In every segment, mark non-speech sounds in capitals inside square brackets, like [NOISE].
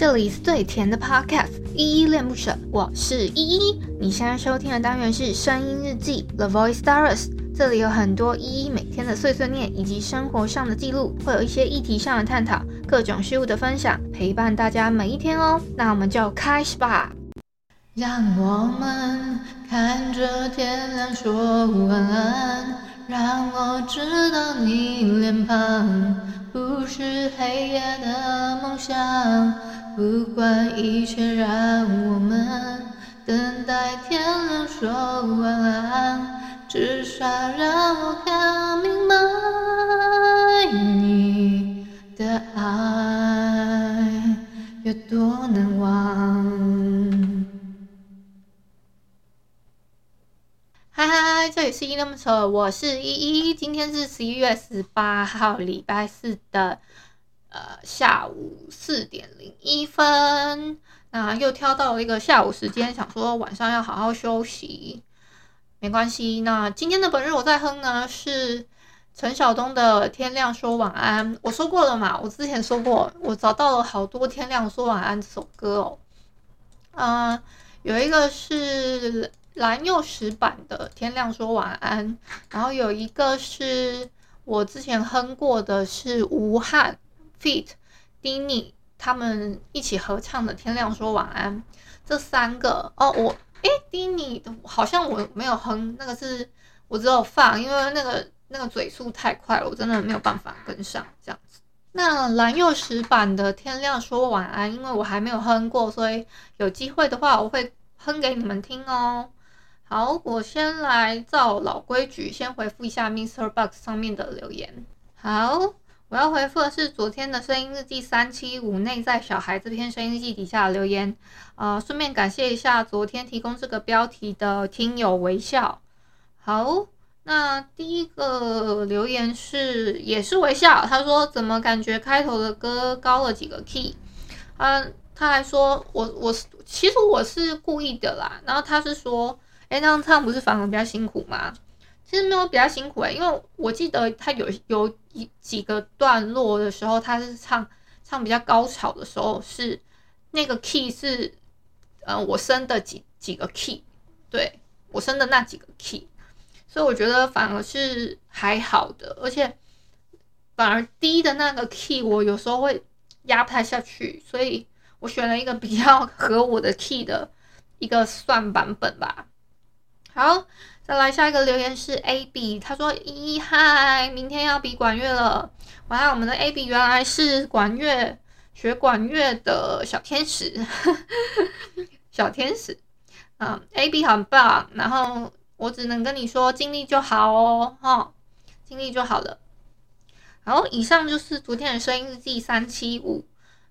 这里是最甜的 Podcast，依依恋不舍，我是依依。你现在收听的单元是声音日记 The Voice Diaries，这里有很多依依每天的碎碎念以及生活上的记录，会有一些议题上的探讨，各种事物的分享，陪伴大家每一天哦。那我们就开始吧。让我们看着天亮说晚安，让我知道你脸庞不是黑夜的梦想。不管一切，让我们等待天亮说晚安，至少让我看明白你的爱有多难忘。嗨嗨嗨，这里是依依恋不舍，我是依依，今天是十一月十八号，礼拜四的。呃，下午四点零一分，那又挑到了一个下午时间，想说晚上要好好休息，没关系。那今天的本日我在哼呢，是陈晓东的《天亮说晚安》。我说过了嘛，我之前说过，我找到了好多《天亮说晚安》这首歌哦。嗯、有一个是蓝又时版的《天亮说晚安》，然后有一个是我之前哼过的是吴汉。Feat. d i n y 他们一起合唱的《天亮说晚安》，这三个哦，我诶 d i n y 好像我没有哼，那个是我只有放，因为那个那个嘴速太快了，我真的没有办法跟上这样子。那蓝又时版的《天亮说晚安》，因为我还没有哼过，所以有机会的话我会哼给你们听哦。好，我先来照老规矩，先回复一下 MixerBox 上面的留言。好。我要回复的是昨天的声音日记三七五内在小孩这篇声音日记底下的留言，呃，顺便感谢一下昨天提供这个标题的听友微笑。好，那第一个留言是也是微笑，他说怎么感觉开头的歌高了几个 key？啊，他还说我我是其实我是故意的啦，然后他是说，哎，那样唱不是反而比较辛苦吗？其实没有比较辛苦诶，因为我记得他有有一几个段落的时候，他是唱唱比较高潮的时候，是那个 key 是，呃，我升的几几个 key，对，我升的那几个 key，所以我觉得反而是还好的，而且反而低的那个 key 我有时候会压不太下去，所以我选了一个比较合我的 key 的一个算版本吧。好。再来下一个留言是 A B，他说：“一嗨，明天要比管乐了。”哇，我们的 A B 原来是管乐学管乐的小天使，[LAUGHS] 小天使。嗯，A B 很棒。然后我只能跟你说，尽力就好哦，哈，尽力就好了。然后，以上就是昨天的声音日记三七五，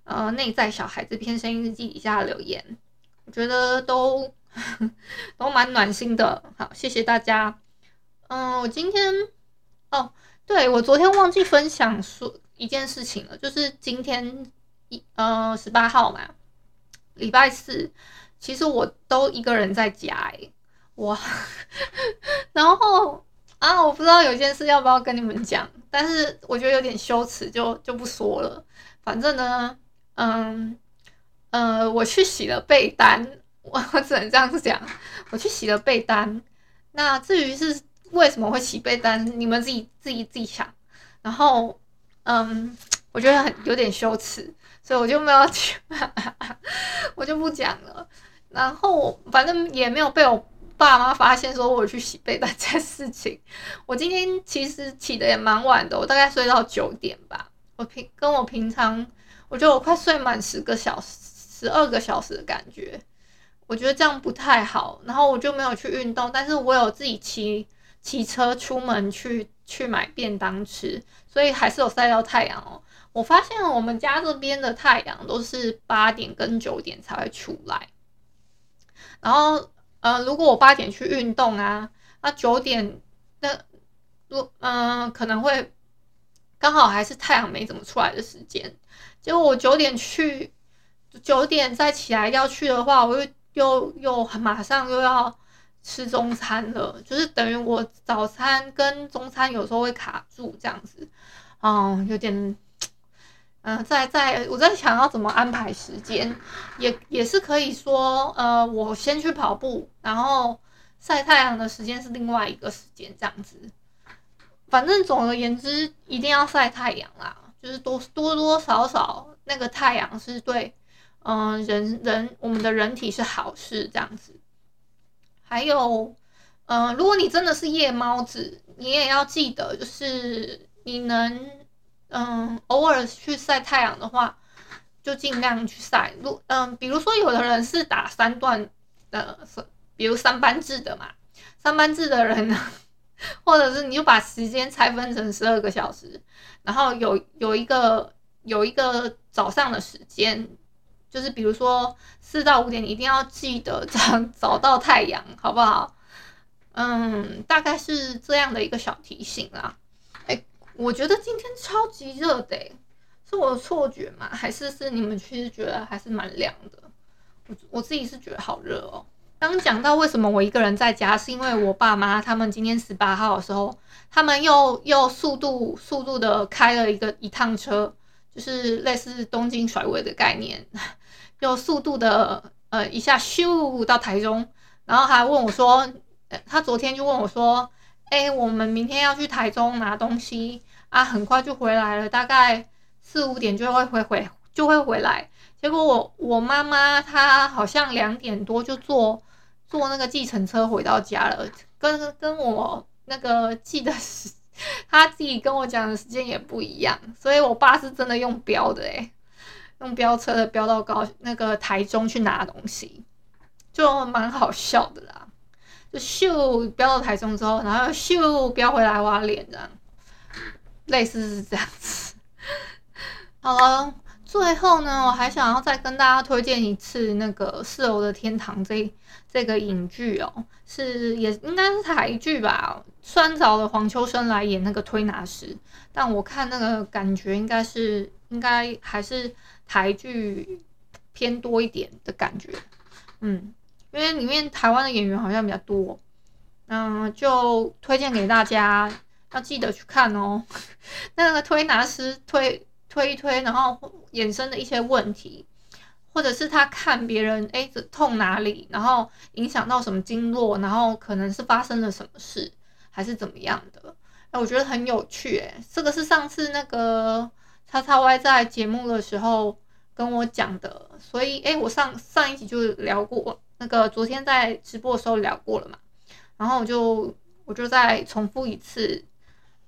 呃，内在小孩这篇声音日记底下留言，我觉得都。[LAUGHS] 都蛮暖心的，好，谢谢大家。嗯，我今天哦，对，我昨天忘记分享说一件事情了，就是今天一呃十八号嘛，礼拜四，其实我都一个人在家诶，哇，[LAUGHS] 然后啊，我不知道有件事要不要跟你们讲，但是我觉得有点羞耻，就就不说了。反正呢，嗯呃，我去洗了被单。我 [LAUGHS] 我只能这样子讲，我去洗了被单。那至于是为什么会洗被单，你们自己自己自己想。然后，嗯，我觉得很有点羞耻，所以我就没有讲，[LAUGHS] 我就不讲了。然后，反正也没有被我爸妈发现说我去洗被单这件事情。我今天其实起得也蛮晚的，我大概睡到九点吧。我平跟我平常，我觉得我快睡满十个小时、十二个小时的感觉。我觉得这样不太好，然后我就没有去运动，但是我有自己骑骑车出门去去买便当吃，所以还是有晒到太阳哦。我发现我们家这边的太阳都是八点跟九点才会出来，然后呃，如果我八点去运动啊，那九点那如嗯、可能会刚好还是太阳没怎么出来的时间，结果我九点去，九点再起来要去的话，我就。又又马上又要吃中餐了，就是等于我早餐跟中餐有时候会卡住这样子，嗯，有点嗯、在在我在想要怎么安排时间，也也是可以说，呃，我先去跑步，然后晒太阳的时间是另外一个时间，这样子。反正总而言之，一定要晒太阳啦，就是多多多少少那个太阳是对，嗯、人人我们的人体是好事，这样子。还有，嗯、如果你真的是夜猫子，你也要记得，就是你能。嗯，偶尔去晒太阳的话，就尽量去晒。如嗯，比如说有的人是打三段的，比如三班制的嘛，三班制的人呢，或者是你就把时间拆分成十二个小时，然后有有一个有一个早上的时间，就是比如说四到五点，你一定要记得早早到太阳，好不好？嗯，大概是这样的一个小提醒啦。我觉得今天超级热的，是我的错觉吗？还是是你们其实觉得还是蛮凉的？我我自己是觉得好热哦。刚讲到为什么我一个人在家，是因为我爸妈他们今天十八号的时候，他们又又速度速度的开了一个一趟车，就是类似东京甩尾的概念，又速度的呃一下咻到台中，然后还问我说，他昨天就问我说，哎，我们明天要去台中拿东西。啊，很快就回来了，大概四五点就会回回就会回来。结果我我妈妈她好像两点多就坐坐那个计程车回到家了，跟跟我那个记得是她自己跟我讲的时间也不一样，所以我爸是真的用飙的诶，用飙车的飙到高那个台中去拿东西，就蛮好笑的啦，就咻飙到台中之后，然后咻飙回来挖脸这样。类似是这样子，[LAUGHS] 好了，最后呢，我还想要再跟大家推荐一次那个《四楼的天堂》这这个影剧哦，是也应该是台剧吧？虽然找了黄秋生来演那个推拿师，但我看那个感觉应该是应该还是台剧偏多一点的感觉，嗯，因为里面台湾的演员好像比较多，嗯，就推荐给大家。要记得去看哦，[LAUGHS] 那个推拿师推推一推，然后衍生的一些问题，或者是他看别人哎，这痛哪里，然后影响到什么经络，然后可能是发生了什么事，还是怎么样的？哎，我觉得很有趣哎，这个是上次那个叉叉 Y 在节目的时候跟我讲的，所以哎，我上上一集就聊过，那个昨天在直播的时候聊过了嘛，然后我就我就再重复一次。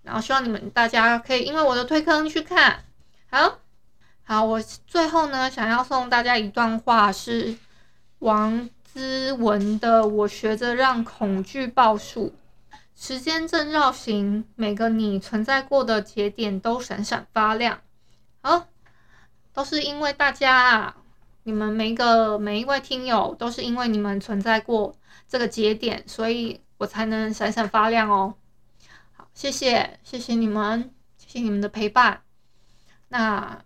然后希望你们大家可以因为我的推坑去看，好，好，我最后呢想要送大家一段话，是王之文的：“我学着让恐惧报数，时间正绕行，每个你存在过的节点都闪闪发亮。”好，都是因为大家，你们每个每一位听友都是因为你们存在过这个节点，所以我才能闪闪发亮哦。好谢谢，谢谢你们，谢谢你们的陪伴。那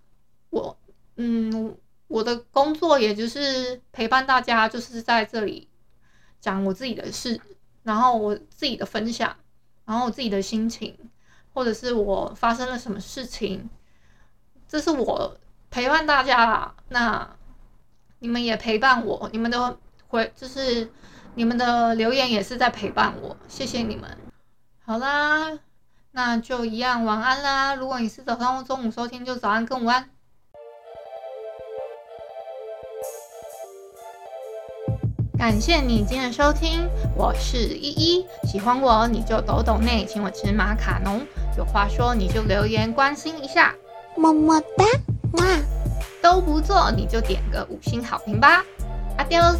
我，嗯，我的工作也就是陪伴大家，就是在这里讲我自己的事，然后我自己的分享，然后我自己的心情，或者是我发生了什么事情，这是我陪伴大家啦。那你们也陪伴我，你们的回就是你们的留言也是在陪伴我，谢谢你们。好啦，那就一样，晚安啦。如果你是早上或中午收听，就早安跟午安。感谢你今天的收听，我是依依。喜欢我你就抖抖内，请我吃马卡龙。有话说你就留言关心一下，么么哒，哇，都不做你就点个五星好评吧。Adios。